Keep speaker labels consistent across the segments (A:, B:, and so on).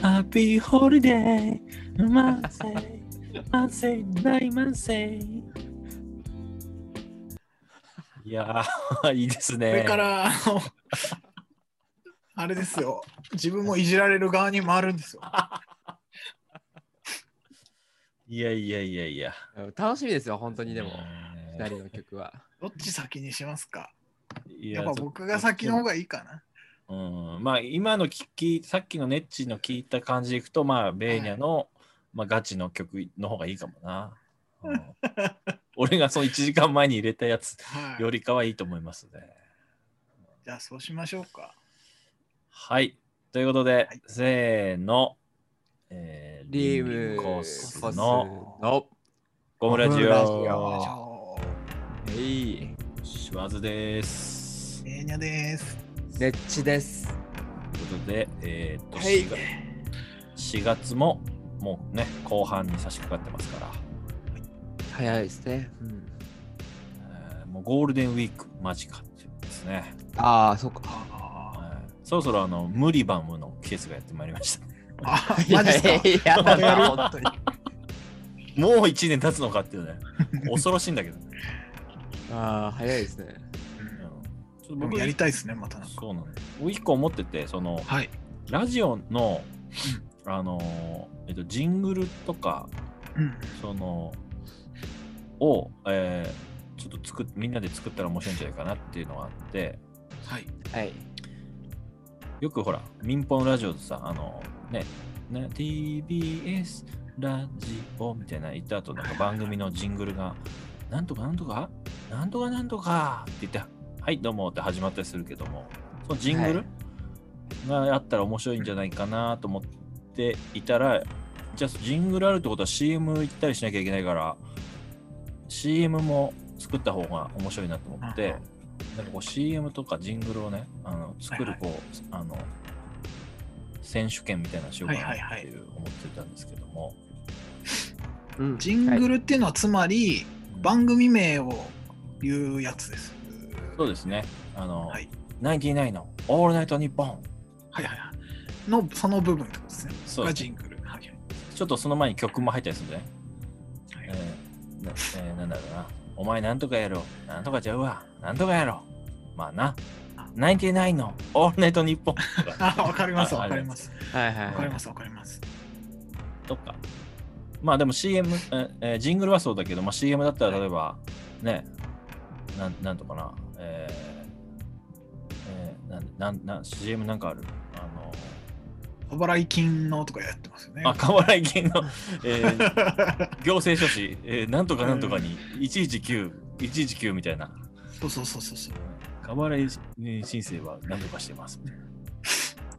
A: ハッピーホリデー、満載、満載、大満載。いやー、いいですね。
B: これから、あの、あれですよ。自分もいじられる側に回るんですよ。
A: いやいやいやいや。
C: 楽しみですよ、本当にでも、
A: ね
C: 二人の曲は。
B: どっち先にしますか？
A: い
B: やっぱ僕が先の方がいいかな。
A: うん、まあ今の聞きさっきのネッチの聞いた感じでいくとまあベーニャの、まあ、ガチの曲の方がいいかもな、うん。俺がその1時間前に入れたやつ
B: はい。
A: よりかはいいと思いますね。
B: じゃあそうしましょうか。
A: はい。ということで、
B: はい。
A: せーの、えー、
C: リーム
A: コ
C: コ
A: ス
C: ス
A: の。
C: の。
A: ゴムラジオ
C: えい。
A: シワズです
B: えーにゃです。
C: レッチです。
A: ということで、えーっと
C: はい
A: 4月4月ももうね後半に差し掛かってますから
C: 早いですね。うん、
A: えーもうゴールデンウィーク間近っていうですね。
C: ああ、そっか。
B: あ
A: はいそろそろあの無理バムの季節がやってまいりました。
B: あ、マジっすか？
C: いやいや、
B: またやる
C: 本当に。
A: もう1年経つのかっていうね。恐ろしいんだけどね。
C: ああ、早いですね。
A: うんちょっと
B: 僕
A: 僕
B: やりたいですね、またなんか。
A: そうなの。僕一個思ってて、その
B: はい。
A: ラジオの、あのーえっと、ジングルとか、
B: うん。
A: その、を、えーちょっと作っみんなで作ったら面白いんじゃないかなっていうのがあって、
B: はい。
C: はい。
A: よくほら、民放のラジオでさ、あの、ね、ね TBS ラジオみたいな言った後、なんか番組のジングルが、なんとかなんとか、なんとかなんとかって言って、はい、どうもって始まったりするけども、そのジングルがあったら面白いんじゃないかなと思っていたら、じゃあジングルあるってことは CM 行ったりしなきゃいけないから、CM も作った方が面白いなと思って、なんかこう CM とかジングルをね、あの作る
B: はい。
A: こう、あの、選手権みたいなのしようかな
B: はいはいはい。
A: っていう思ってたんですけども、
C: うん。
B: ジングルっていうのはつまり
A: うん。
B: 番組名を言うやつです。
A: そうですね、あの、
B: はい。
A: ナインティナインのオールナイトニッポン、
B: はいはいはい。のその部分ってことですね。
A: そう
B: がジングル。はいはい。
A: ちょっとその前に曲も入ったりするんでね、
B: はい
A: えーなえーなんだろうな、お前なんとかやろう、なんとかちゃうわ、なんとかやろう、まあな、ナインティナインのオールナイトニッポン
B: あ、わかります、
A: あ
B: わかります。
C: はいはいはい。
B: わかります、わかります。
A: とか。まあでも CM、ええージングルはそうだけど、まあ、CM だったら例えば、ね、なんなんとかな、えーえーなんなんなん CM なんかある？あの、
B: お払い金のとかやってますよね。
A: あ、過払い金の、えー行政書士、えーなんとかなんとかに119、119みたいな、
B: そうそうそうそうそう。
A: 過払い申請は何とかしてます。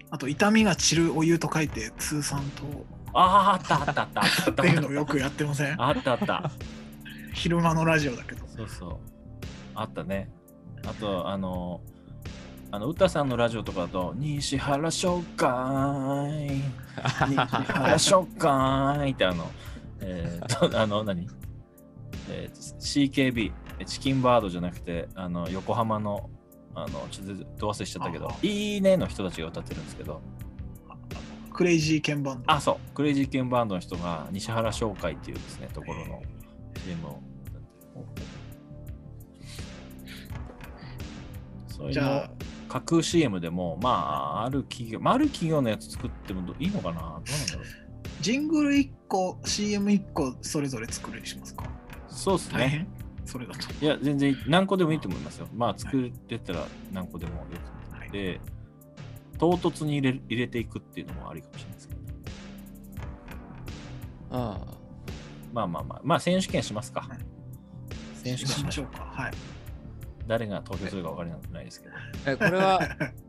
B: あと、痛みが散るお湯と書いて、通算と
A: ああ、あったあったあったあっ
B: ていうのをよくやってません？
A: あったあった。
B: 昼間のラジオだけど。
A: そうそう。あったね。あと、あの、あの、歌さんのラジオとかだと、西原商会、西原商会 ってあの、えー、と、あの、何？えー、CKB、チキンバードじゃなくて、あの、横浜の、あの、ちょっとど忘れしちゃったけど
B: あ、
A: いいねの人たちが歌ってるんですけど、
B: クレイジーケンバンド。
A: あ、そう、クレイジーケンバンドの人が西原商会っていうですね、ところの CM をそ
B: ゃあ、
A: 架空 CM でも、まあ、ある企業、まあ、ある企業のやつ作ってもどいいのかな？どうなんだろう？
B: ジングル1個、CM1 個それぞれ作るにしますか？
A: そうですね。
B: 大変？それだと。
A: いや、全然何個でもいいと思いますよ。まあ、作ってったら何個でもよ
B: はい
A: くて、唐突に入れ入れていくっていうのもありかもしれないですけど。
C: あ
A: まあまあまあ、まあ、選手権しますか
B: はい。
A: 選手権。しましょう
B: か。はい。
A: 誰が投票するか分からないですけど。
C: あ。え、これは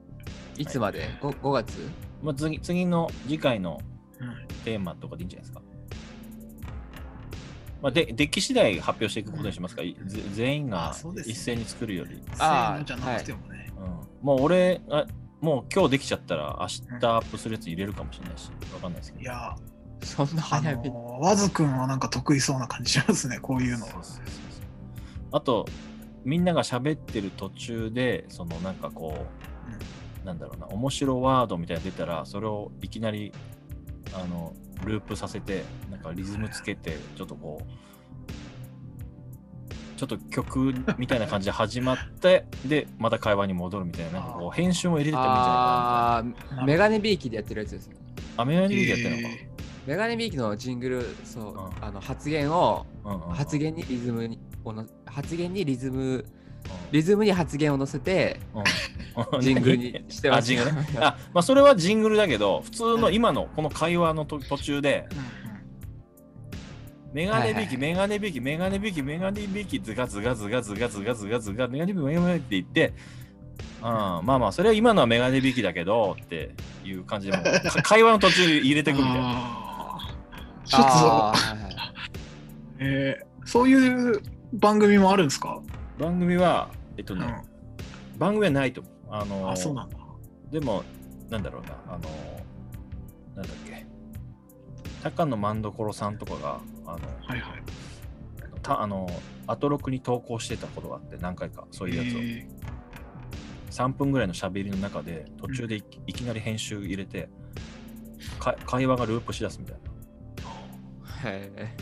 C: いつまで？5, ?5 月
A: まあ、次次の次回の
B: うん
A: テーマとかでいいんじゃないですか。まあ、でデッキ次第発表していくことにしますか、いぜ全員が一斉に作るより。
C: あー
B: せーのじゃなくてもね。
A: うん、もう俺あ、もう今日できちゃったら明日アップするやつ入れるかもしれないし、わかんないですけど。
B: いや、
C: そんな
B: あ
C: 早めに。
B: のー、ワズくんはなんか得意そうな感じしますね、こういうの
A: そう。そうそうそうあと、みんなが喋ってる途中でそのなんかこうなんだろうな面白ワードみたいなの出たらそれをいきなりあのループさせてなんかリズムつけてちょっとこうちょっと曲みたいな感じで始まってでまた会話に戻るみたいななんかこう編集を入れてってもいな
C: あーメガネビーキでやってるやつですね。
A: なアメリカでやってるのか。
B: え
C: メガネビーキのジングル、そう、
A: うん。
C: あの発言を、
A: うんうんうん。
C: 発言にリズムに、をの発言にリズム、
A: うん。
C: リズムに発言を乗せて、
A: うん。
C: ジングルにしてます。
A: あジングルね。あまあそれはジングルだけど普通の今のこの会話のと途中でメガネビーキ、
C: はいはい。
A: メガネビーキ、メガネビーキ、メガネビーキ、ズガズガズガズガズガズガズガ、メガネビーキ、メガネビーキって言って、うん、まあまあ、それは今のはメガネビーキだけどっていう感じで会話の途中で入れてくみたいな。
B: ちょっとえーそういう番組もあるんですか、
A: 番組は、えっとね、
B: うん、
A: 番組はないと思う。あの
B: あそうなんだ。
A: でも、なんだろうな、あのなんだっけ、高野万所さんとかが、あの、
B: はいはい。
A: たあの、アトロクに投稿してたことがあって、何回か、そういうやつを。
B: え
A: 3分ぐらいの喋りの中で途中でい,、いきなり編集入れてか会話がループしだすみたいな
C: へえ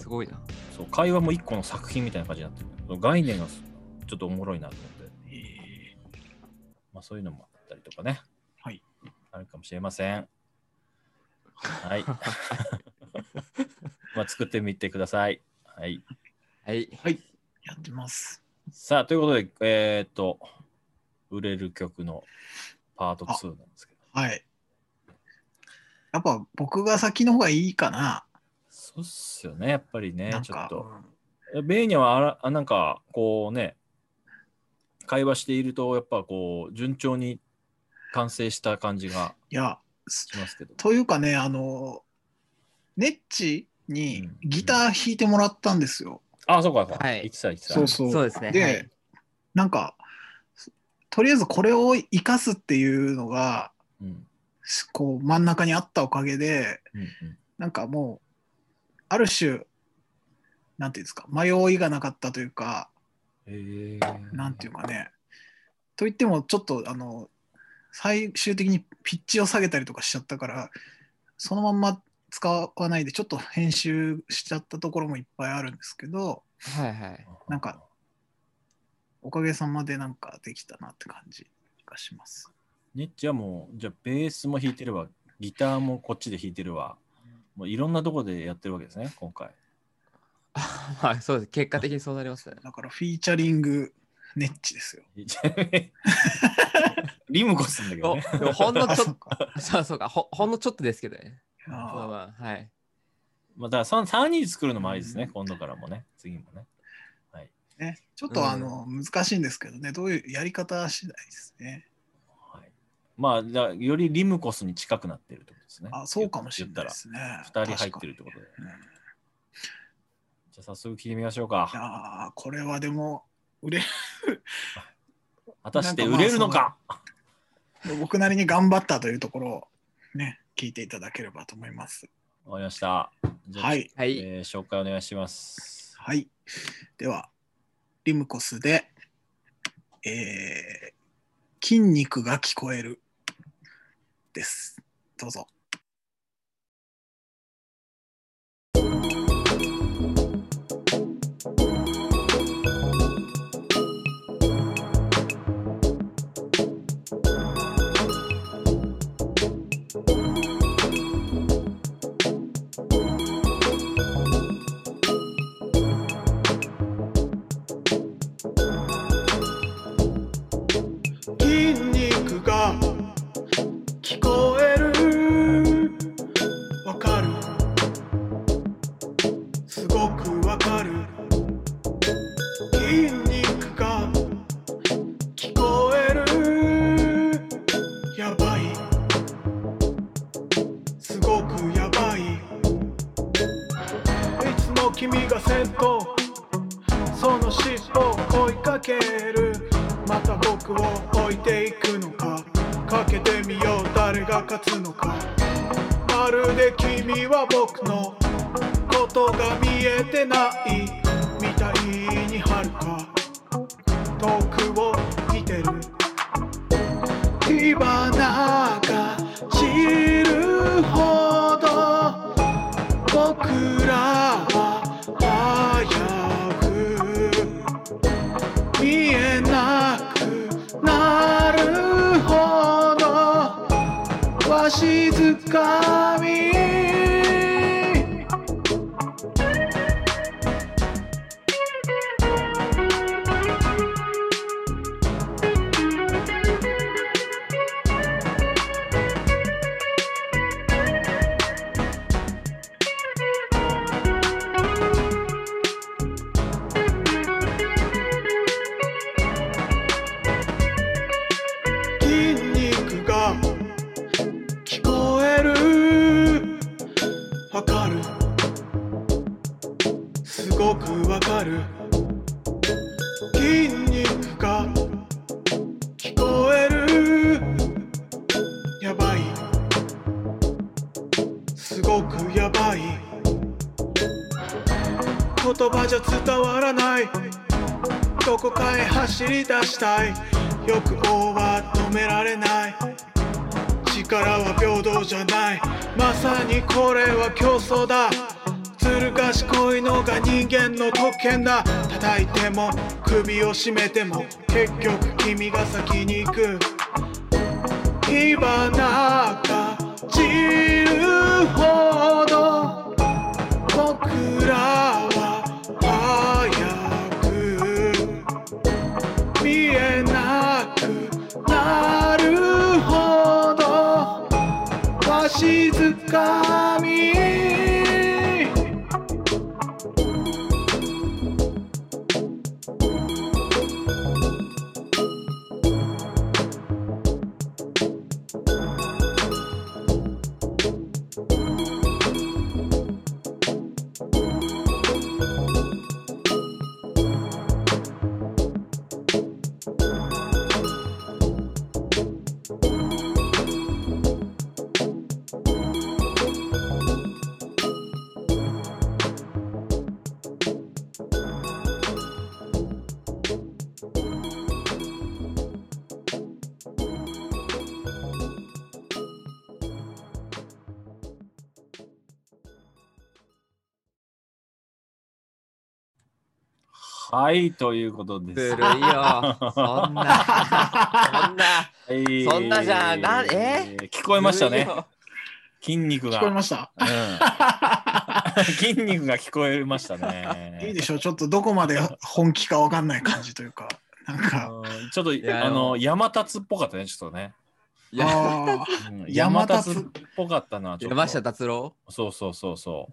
C: すごいな。
A: そう会話も一個の作品みたいな感じになってるその概念がすちょっとおもろいなと思って、まあ、そういうのもあったりとかね。
B: はい。
A: あるかもしれません。はい。まあ作ってみてください。はい。
C: はい。
B: ーやってます。
A: さあということでえー、っと売れる曲のパート2なんですけど。
B: はい。やっぱ僕が先の方がいいかな。
A: そうっすよねやっぱりねちょっと
B: うん
A: ベーニャはあらあなんかこうね会話しているとやっぱこう順調に完成した感じが
B: いや、す
A: しますけど。
B: というかね、あの、ネッチにギター弾いてもらったんですよ。
A: あそうかそうか。
C: はい。
B: そうそう。
C: そうですね。
B: で、
C: はい
B: なんか、とりあえずこれを生かすっていうのが、
A: うん
B: こう真ん中にあったおかげで、
A: うんうん
B: なんかもう、ある種、なんていうんですか、迷いがなかったというか、
A: えー、
B: なんていうかね、といっても、ちょっと、あの、最終的にピッチを下げたりとかしちゃったから、そのまんま使わないで、ちょっと編集しちゃったところもいっぱいあるんですけど、
C: はいはい。
B: なんかおかげさまでなんかできたなって感じがします。
A: ネッチはもう、じゃあベースも弾いてるわ、ギターもこっちで弾いてるわ、もういろんなとこでやってるわけですね、今回。
C: まあそうです。結果的にそうなりましたね。
B: だからフィーチャリングネッチですよ。
A: リムコすんだけど
C: お
A: ね。
C: ほんのちょっと、そうそうか、ほほんのちょっとですけどね。
B: あ
C: まあまあ、はい。
A: まあ、だから 3, 3人作るのもありですね、今度からもね、次もね。
B: ーね、ちょっとあの、難しいんですけどね、どういうやり方次第ですね。
A: はい、まあ、だよりリムコスに近くなってるってことですね。
B: あそうかもしれないですね。
A: 2人入ってるってことで。
B: うん
A: じゃあ早速聞いてみましょう
B: い
A: か。
B: やーこれはでも売れ
A: 果たして売れるのか？
B: 僕なりに頑張ったというところをね聞いていただければと思います。
A: わかりました。
B: はい。
A: えー紹介お願いします。
B: はい。では、リムコスで、えー筋肉が聞こえるです。どうぞ。静かない。どこかへ走り出したい。欲望は止められない。力は平等じゃない。まさにこれは競争だ。ずる賢いのが人間の特権だ。叩いても首を絞めても結局君が先に行く。火花が散るほし
A: はい、ということです。
C: ずるいよ。そんな、そんな、
A: はい。
C: そんなじゃんなえ？
A: 聞こえましたね。筋肉が。
B: 聞こえました？
A: うん、筋肉が聞こえました
B: いい
A: ね。
B: でしょちょっとどこまで本気かわかんない感じというか。なんか。
A: うん。ちょっと
C: や
A: あの山立っぽかったね、ちょっとね。
B: 山
A: 山
B: 立
A: 立っぽかったな。
C: 山下達郎？
A: そうそうそうそ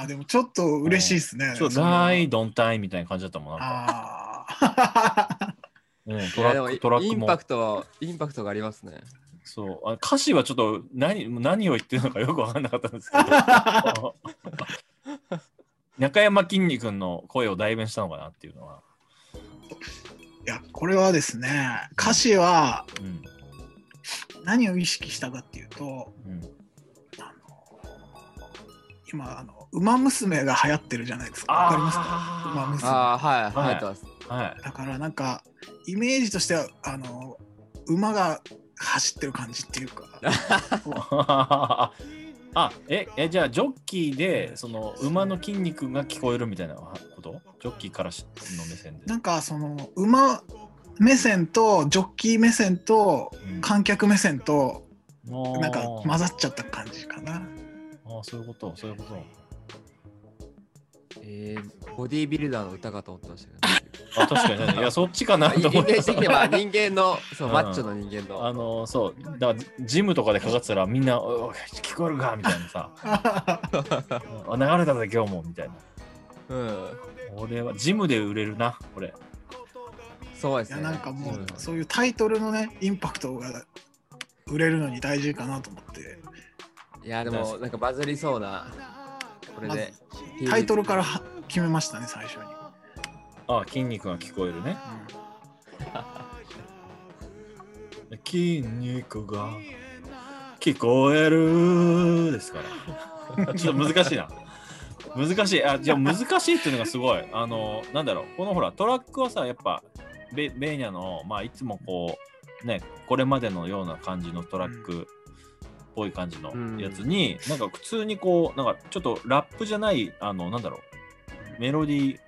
B: あでもちょっと嬉しいですね。
A: う。ちょっと
B: それは
A: 大ドンタイみたいな感じだったもん。なんか。
B: あ
A: うん、
C: い
A: トラック、トラックも。
C: ンパ。クト、インパクトがありますね。
A: そう。あ歌詞はちょっと何何を言ってるのかよく分かんなかったんですけど。中山きんに君の声を代弁したのかなっていうのは、
B: ーいやこれはですね歌詞は
A: うん。
B: 何を意識したかっていうと
A: うん、
B: あの今あの馬娘が流行ってるじゃないですか。わかります？か馬娘。
C: ああ、はい、
A: はい
C: 流行ってます。
A: はい。
B: だからなんかイメージとしてはあの馬が走ってる感じっていうか。
A: あええじゃあジョッキーでその馬の筋肉が聞こえるみたいなこと？ジョッキーからしの目線で。
B: なんかその馬目線とジョッキー目線と
A: うん。
B: 観客目線と
A: あ
B: なんか
A: ー
B: 混ざっちゃった感じかな。
A: あーそういうことそういうこと
C: えー、ボディービルダーの歌かと思ってましたけ
A: あ確かにね。いやそっちかなと思って。
C: 人間の、そう、
A: うん。
C: マッチョの人間の。
A: あのそうだからジムとかでかかってたらみんな「おい聞こえるか?」みたいなさ「あ流れたぜ今日も」みたいな。
C: うん。
A: 俺はジムで売れるなこれ。
C: そうですね。
B: なんかもう
C: うん。
B: そういうタイトルのねインパクトが売れるのに大事かなと思って。
C: いや、でも、なんかバズりそうな、これ
B: ま
C: で
B: ず。タイトルからは決めましたね最初に。
A: あ筋肉が聞こえるね。筋肉が聞こえるですから。ちょっと難しいな。難しい。あじゃあ難しいっていうのがすごい。あのなんだろう。このほらトラックはさやっぱベベーニャの、まあ、いつもこう、ね、これまでのような感じのトラック。っぽい感じのやつに、なんか普通にこう、なんかちょっとラップじゃない、あの、なんだろう、メロディー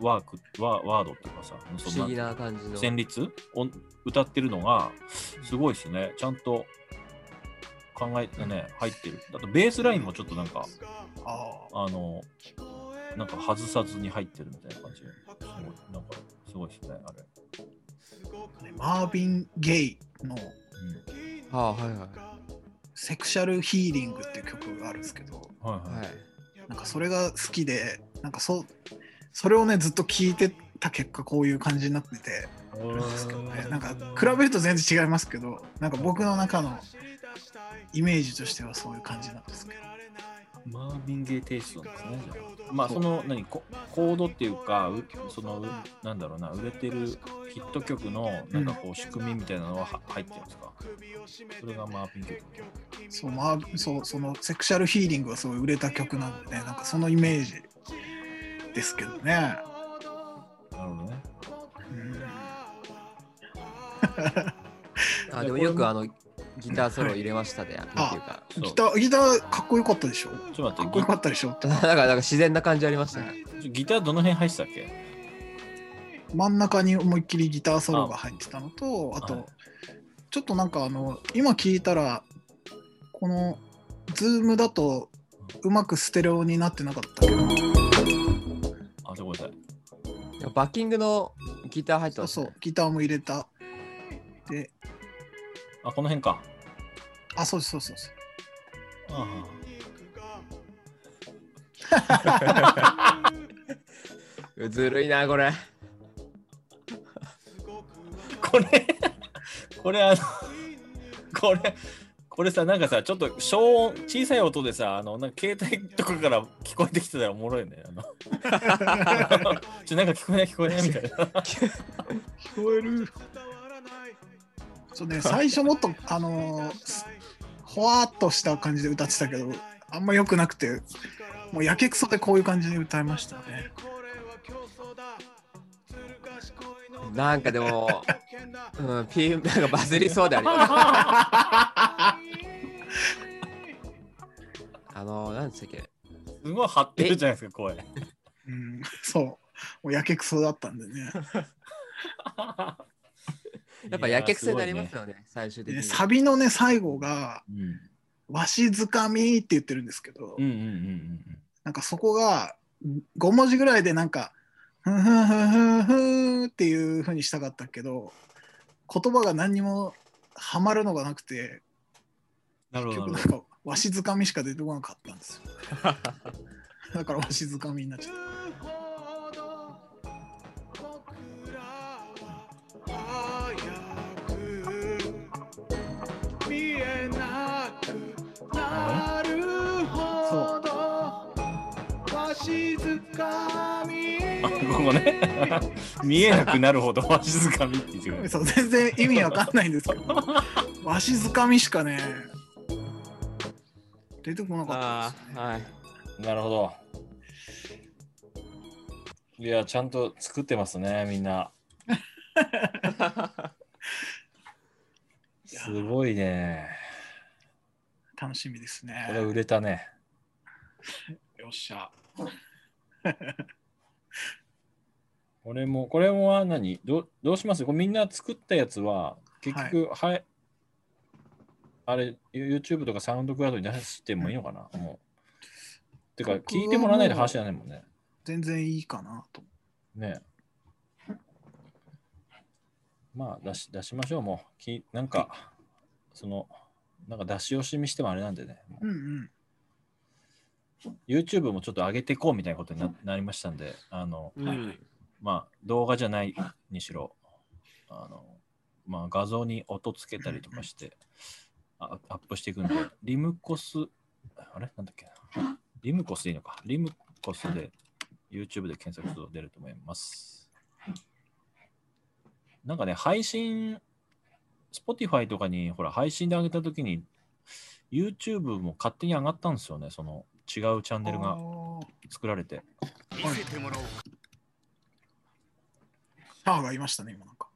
A: ワーク、ワワードっていうかさ、
C: 不思議な感じの。
A: 旋律を歌ってるのが、すごいですね。ちゃんと考えてね、入ってる。あと、ベースラインもちょっとなんか、
B: あ
A: あの、なんか外さずに入ってるみたいな感じで、すごい、なんか、すごいですね、あれ。
B: マービン・ゲイの
A: うん。
C: はあ、はいはい。
B: セクシャルヒーリングっていう曲があるんですけど、
A: はいはい。
C: はい。
B: なんかそれが好きで、なんかそそれをね、ずっと聞いてた結果、こういう感じになってて、ですけどね、なんか比べると全然違いますけど、なんか僕の中のイメージとしてはそういう感じなんですけど。
A: マービン・ゲイテイストなんですね。じゃあまあ、その、何、ココードっていうか、うその、うなんだろうな、売れてるヒット曲の、なんかこう、仕組みみたいなのはは入ってるんですか？それがマービン・ゲイ。
B: そう、まあ、そう、そのセクシャルヒーリングはすごい売れた曲なんでね、なんかそのイメージですけどね。
A: なるほどね。
B: うん
C: あでもよくあのギターソロ入れましたね。なんていうか。
A: そう
B: ギター、ギターかっこよかったでしょ？
A: ちょっと待っ、
B: かってこよかったでしょ？
C: なんかなんか自然な感じありましたね。
A: ギギターどの辺入ってたっけ？
B: 真ん中に思いっきりギターソロが入ってたのと、あと、
A: はい
B: ちょっとなんかあの、今聞いたら、この、 Zoom だとうまくステレオになってなかったけど、
A: あ、ちょごめんなさい。
C: バッキングのギター入って
B: そう。そう、ギターも入れた。で、
A: あ、この辺か。
B: あ、そうです、そうですそうです。
A: あ
C: ずるいな、これ。
A: あ これ、これあの、これ、これさ、なんかさ、ちょっと小音、小さい音でさ、あの、なんか携帯とかから聞こえてきてたらおもろいね。あの ちょ、なんか聞こえない聞こえないみたいな。
B: 聞こえる。そうね、最初もっと、あのーすほわーっとした感じで歌ってたけど、あんま良くなくて、もうやけくそでこういう感じで歌いましたね。
C: なんかでも、うん、P、なんかバズりそうであります。あの、なんでしたっけ？
A: すごい張ってるじゃないですか、声。
B: うん、そう。もうやけくそだったんでね。
C: やっぱやけくそになりますよね、最終的
B: で
C: に。
B: サビのね、最後が、
A: うん
B: わしづかみって言ってるんですけど、
A: うんうんうんうん
B: なんかそこが5文字ぐらいでなんか、ふんふんふんふんふんっていう風にしたかったけど、言葉が何にもハマるのがなくて、
A: なるほど
B: 結局なんかわしづかみしか出てこなかったんですよ。だからわしづかみになっちゃった。
A: ここね。見えなくなるほどわしづかみって言って。
B: そう全然意味わかんないんですけど、わしづかみしかね、出てこなかった
C: あ
B: ですね。
C: あ、はい。
A: なるほど。いや、ちゃんと作ってますね、みんな。すごいね。
B: 楽しみです
A: これ
B: ね。
A: 売れたね。
B: よっしゃ。
A: これも、これも何？どうどうします？これみんな作ったやつは、結局、はい、あれ、YouTube とかサウンドクラウドに出してもいいのかな？もう。てか、聞いてもらわないと話じゃないもんね。
B: 全然いいかなと。
A: ね。まあ出し出しましょうもう。きなんかそのなんか出し惜しみしてもあれなんでね。も
B: うんうん。
A: う YouTube もちょっと上げていこうみたいなことにななりましたんであの
C: うん。
A: まあ動画じゃないにしろあのまあ画像に音つけたりとかしてあアップしていくんでリムコスあれ？なんだっけな。リムコスでいいのか。リムコスで YouTube で検索すると出ると思います。なんかね、配信、Spotify とかにほら配信で上げたときに YouTube も勝手に上がったんですよね、その違うチャンネルが作られて。
B: シャアがいましたね、今なんか。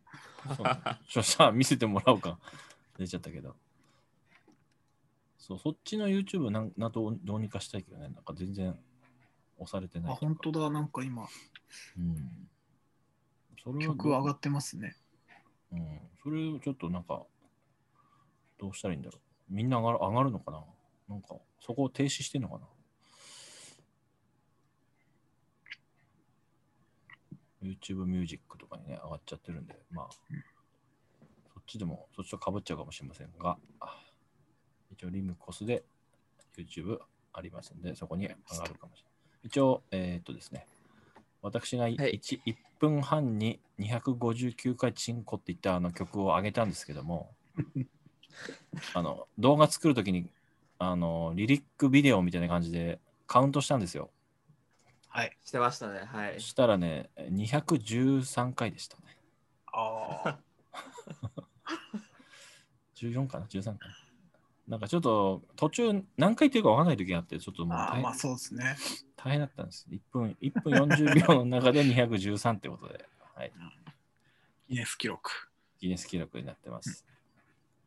A: そうちょ さあ見せてもらおうか。出ちゃったけど。そう、そっちの YouTube なんなんとどうにかしたいけどね、なんか全然押されてない
B: あ、本当だ。なんか今、
A: うん。それは
B: 曲上がってますね。
A: うん。それをちょっとなんか、どうしたらいいんだろう。みんな上がる上がるのかな？なんか、そこを停止してんのかな？?YouTube ミュージックとかにね、上がっちゃってるんで、まあ、そっちでも、そっちとかぶっちゃうかもしれませんが、一応リムコスで YouTube ありますんで、そこに上がるかもしれない。一応、えーっとですね、私が 1,、
C: はい
A: 1分半に259回チンコって言ったあの曲を上げたんですけども、あの動画作るときにあのリリックビデオみたいな感じでカウントしたんですよ。
B: はい。
C: してましたね。はい
A: そ。したらね、213回でしたね。
B: ああ。
A: 14かな ?13 かな？なんかちょっと途中何回言ってるか分かんない時があって、ちょっともう大変
B: まあそうですね。
A: 大変だったんです。1分 ,1 分40秒の中で213ってことで、はい、
B: ギネス記録。
A: ギネス記録になってます。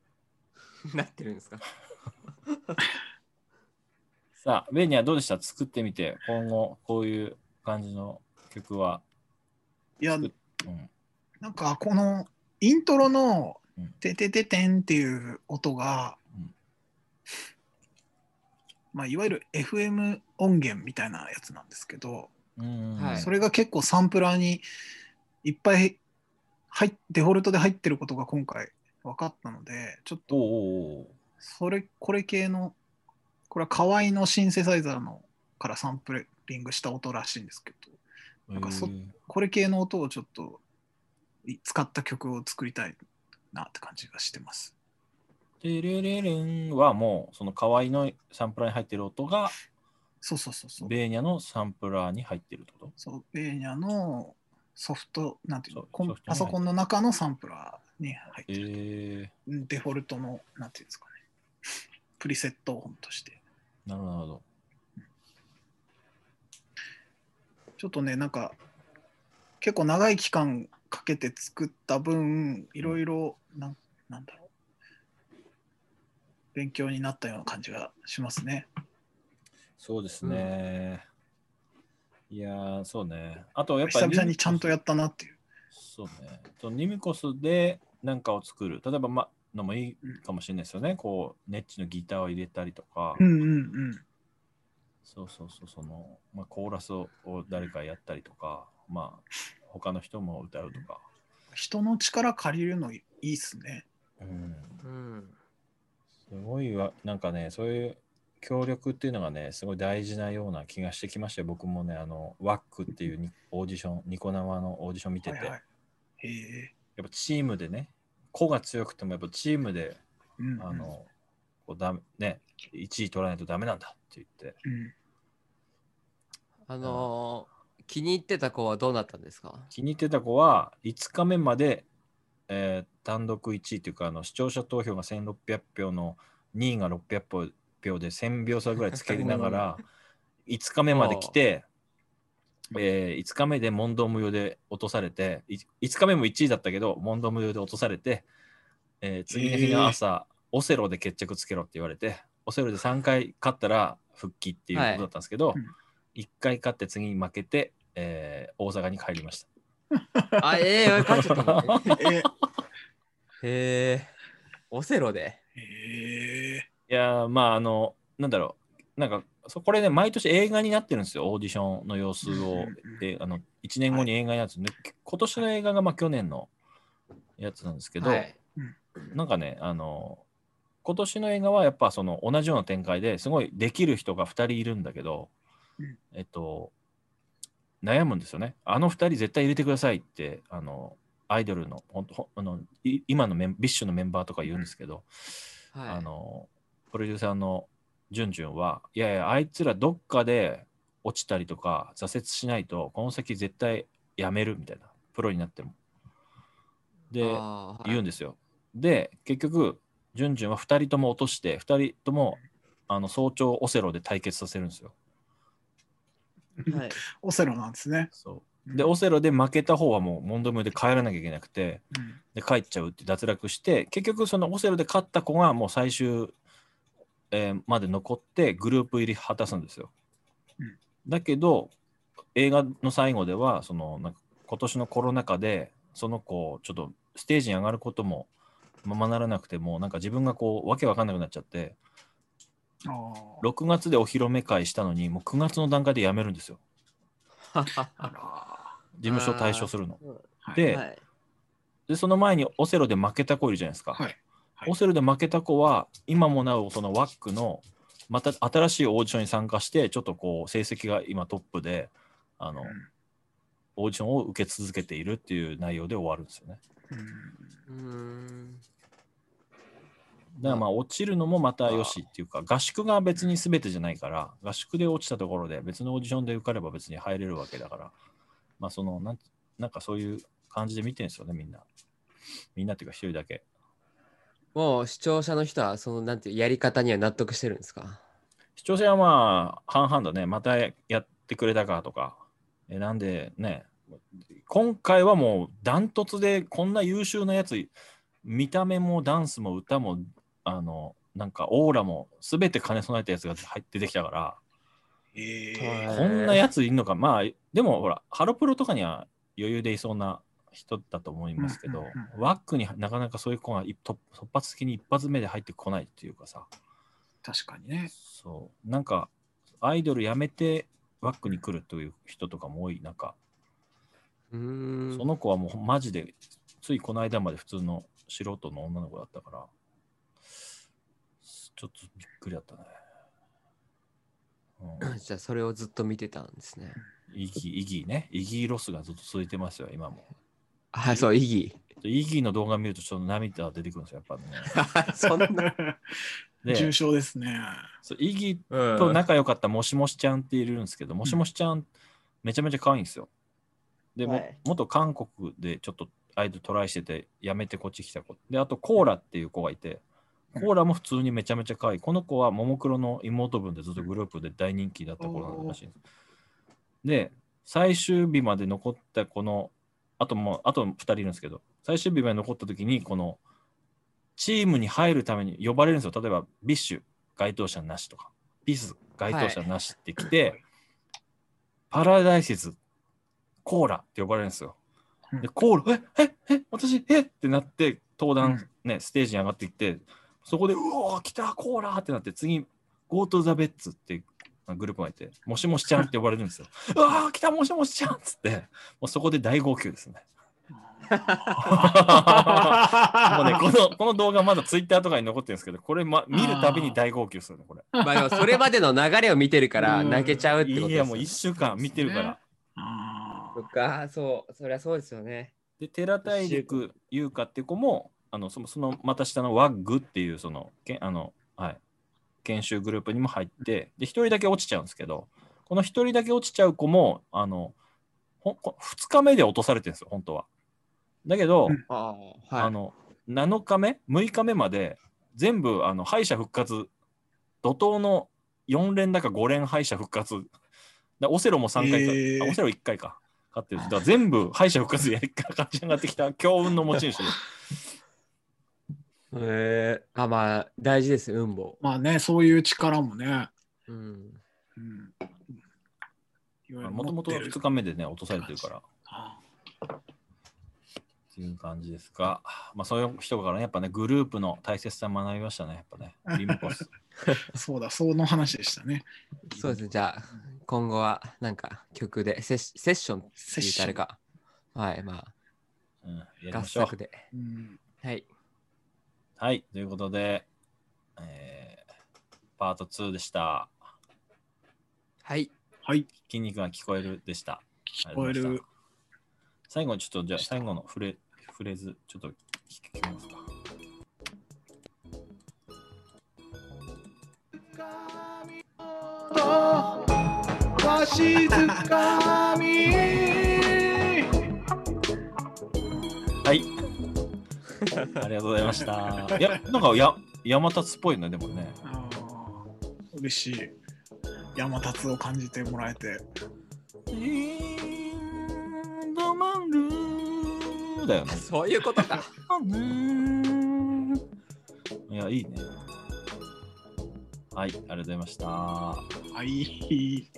C: なってるんですか？
A: さあ、ベンニはどうでした？作ってみて、今後こういう感じの曲は。
B: いや、
A: うん、
B: なんかこのイントロの
A: うん「
B: ててててん」っていう音が、
A: うん。
B: まあ、いわゆる FM 音源みたいなやつなんですけど、
A: うん
C: はい。
B: それが結構サンプラーにいっぱい入っデフォルトで入ってることが今回分かったのでちょっとそれこれ系のこれは河合のシンセサイザーのからサンプリングした音らしいんですけどなんかそこれ系の音をちょっとい使った曲を作りたいなって感じがしてます。
A: テレレレンはもうその河合のサンプラーに入ってる音が
B: そうそうそうそう。
A: ベーニャのサンプラーに入ってるってこと？
B: そうベーニャのソフト、なんていうの？パソコンの中のサンプラーに入って
A: え
B: る。
A: ー、
B: デフォルトの、なんていうんですかね。プリセット音として。
A: なるほど。
B: ちょっとね、なんか、結構長い期間かけて作った分、いろいろ、なんなんだろう。勉強になったような感じがしますね。
A: そうですね。いやー、そうね。あとやっぱ
B: 久々にちゃんと
A: や
B: やったなっていう。
A: そうね。とニミコスで何かを作る。例えば、ま、のもいいかもしれないですよね。こう、ネッチのギターを入れたりとか、
B: うんうんうん。
A: そうそうそう、その、まあ、コーラスを誰かやったりとか、まあ、他の人も歌うとか。
B: 人の力借りるのいいっすね。
A: うん。
C: うん。
A: すごいわ、なんかね、そういう協力っていうのがね、すごい大事なような気がしてきましたよ。僕もね、あの、ワックっていうにオーディション、ニコ生のオーディション見てて、
B: はいはい。へえ。
A: やっぱチームでね、個が強くてもやっぱチームで、
B: うんうん。
A: あの、こうだめね、1位取らないとダメなんだって言って、
B: うん。
C: あのー気に入ってた子はどうなったんですか？
A: 気に入ってた子は5日目まで、えー単独1位というかあの視聴者投票が1600票の2位が600票で1000票差ぐらいつけながら 5日目まで来て、え5日目で問答無用で落とされてい5日目も1位だったけど問答無用で落とされて、えー次の日の朝、オセロで決着つけろって言われてオセロで3回勝ったら復帰っていうことだったんですけど、
B: はいうん
A: 1回勝って次に負けて、えー大阪に帰りました。
C: あ、ええー、帰っちゃった へえ。オセロで？
B: へえ。
A: いやーまああのなんだろうなんかそこれね毎年映画になってるんですよオーディションの様子を。
B: うんうんうん。
A: えあの1年後に映画になってるんで、今年の映画がまあ去年のやつなんですけど、
C: はい。
A: なんかねあの今年の映画はやっぱその同じような展開ですごいできる人が2人いるんだけど、
B: うん。
A: えっと悩むんですよね。あの2人絶対入れてくださいってあのアイドルのほんとほあのい今のメンビッシュのメンバーとか言うんですけど、
C: はい。
A: あのプロデューサーのジュンジュンはいやいやあいつらどっかで落ちたりとか挫折しないとこの先絶対やめるみたいなプロになっても。で
C: はい。
A: 言うんですよ。で結局ジュンジュンは2人とも落として2人ともあの早朝オセロで対決させるんですよ。
C: はい。
B: オセロなんですね。
A: そう。で、オセロで負けた方はもう問答無用で帰らなきゃいけなくて、
B: うん。
A: で帰っちゃうって脱落して、結局そのオセロで勝った子がもう最終、えーまで残ってグループ入り果たすんですよ。
B: うん
A: だけど、映画の最後では、そのなんか今年のコロナ禍で、その子、ちょっとステージに上がることもままならなくても、なんか自分がこう、わけわかんなくなっちゃって、
B: あー
A: 6月でお披露目会したのに、もう9月の段階で辞めるんですよ。事務所退所するの。
B: はい
A: で
C: はい
A: で、その前にオセロで負けた子いるじゃないですか。
B: はいはい
A: オセロで負けた子は、今もなおそのワックのまた新しいオーディションに参加して、ちょっとこう成績が今トップで、あの、
B: うん
A: オーディションを受け続けているっていう内容で終わるんですよね。
B: うん
A: だからまあ落ちるのもまたよしっていうか、合宿が別に全てじゃないから、合宿で落ちたところで別のオーディションで受かれば別に入れるわけだから、まあそのなんなんかそういう感じで見てるんですよね、みんな。みんなっていうか一人だけ。
C: もう視聴者の人はそのなんていうやり方には納得してるんですか？
A: 視聴者はまあ半々だね、またやってくれたかとか、えなんでね、今回はもうダントツでこんな優秀なやつ、見た目もダンスも歌も、あの、なんかオーラも全て兼ね備えたやつが入って出てきたから、
B: え
C: はい
B: ー。
A: こんなやついるのか、まあ、でもほら、ハロプロとかには余裕でいそうな人だと思いますけど、
B: うんうんうん
A: ワックになかなかそういう子が一突突発的に一発目で入ってこないっていうかさ、
B: 確かにね。
A: そう、なんか、アイドル辞めてワックに来るという人とかも多い中、
C: うーん
A: その子はもうマジで、ついこの間まで普通の素人の女の子だったから、ちょっとびっくりだったね。うん
C: じゃあそれをずっと見てたんですね。
A: イギー、イギーね。イギーロスがずっと続いてますよ、今も。
C: あ、そう、イギ
A: イギーの動画見るとちょっと涙が出てくるんですよ、やっぱね。
C: ー。そんな。
A: で
B: 重、症ですね。
A: そうイギ
C: うん
A: ーと仲良かったもしもしちゃんっているんですけど、もしもしちゃん、めちゃめちゃ可愛いんですよ。で、も
C: はい
A: 元韓国でちょっとアイドルトライしてて、辞めてこっち来た子。で、あとコーラっていう子がいて、コーラも普通にめちゃめちゃ可愛い。この子はももクロの妹分でずっとグループで大人気だった子なんらしいんです。で、最終日まで残ったこの、あともう、あと2人いるんですけど、最終日まで残った時に、この、チームに入るために呼ばれるんですよ。例えば、 BiSH、該当者なしとか、 BiS、該当者なしって来て、 PARADISES、コーラって呼ばれるんですよ。で、コーラ、え、え、え、私、えってなって、登壇、ね、ステージに上がっていって、そこで、うおー、来た、コーラってなって、次、Go to the Bets ってグループがいて、もしもしちゃんって呼ばれるんですよ。うわー、来た、もしもしちゃんっつって、もうそこで大号泣ですね。もうね、このこの動画まだツイッターとかに残ってるんですけど、これ、ま、見るたびに大号泣するね、これ。
C: まあでもそれまでの流れを見てるから
B: うん
C: 泣けちゃうってことですよ、
A: いや、もう1週間見てるから。
B: あ
C: そっか、そう、そりゃそうですよね。
A: で、寺大陸優香っていう子も、あのそのそのまた下のワッグっていうそのけあの、はい、研修グループにも入って、で、1人だけ落ちちゃうんですけど、この1人だけ落ちちゃう子も、あの、ほこ2日目で落とされてるんですよ、本当は。だけど、
B: うん。
C: ああ、
A: あの7日目、6日目まで全部あの敗者復活、怒涛の4連だか5連敗者復活、だオセロも3回か、
B: へー。
A: あオセロ1回か、勝ってるだから全部敗者復活でやり勝ち上がってきた強運の持ち主で。
C: えー、あ、まあ大事です、運棒。
B: まあね、そういう力もね。
C: うん。
B: うん
A: もともと
B: 持ってる
A: 2日目でね、落とされてるから。
B: あ
A: っていう感じですが、まあそういう人からね、やっぱね、グループの大切さ学びましたね、やっぱね。リムコス。
B: そうだ、その話でしたね。
C: そうですね、じゃあ今後はなんか曲でセッセッションって言ったらあれか。はい、ま
A: うん、やり
C: あ合
A: ましょう
C: 作。で。
B: うん
C: はい。
A: はい、ということで、えーパート2でした。
C: はい。
B: はい、
A: 筋肉が聞こえるでした。
B: 聞こえる
A: 最後にちょっと、じゃあ最後のフレフレーズ、ちょっと聞きますか。
B: わしづかみ
A: ありがとうございました。いや、なんかや山立っぽいね、でもね。
B: 嬉しい。山立を感じてもらえて。
A: ドマンルだよね。
C: そういうことか。
A: いや、いいね。はい、ありがとうございました。
B: はい。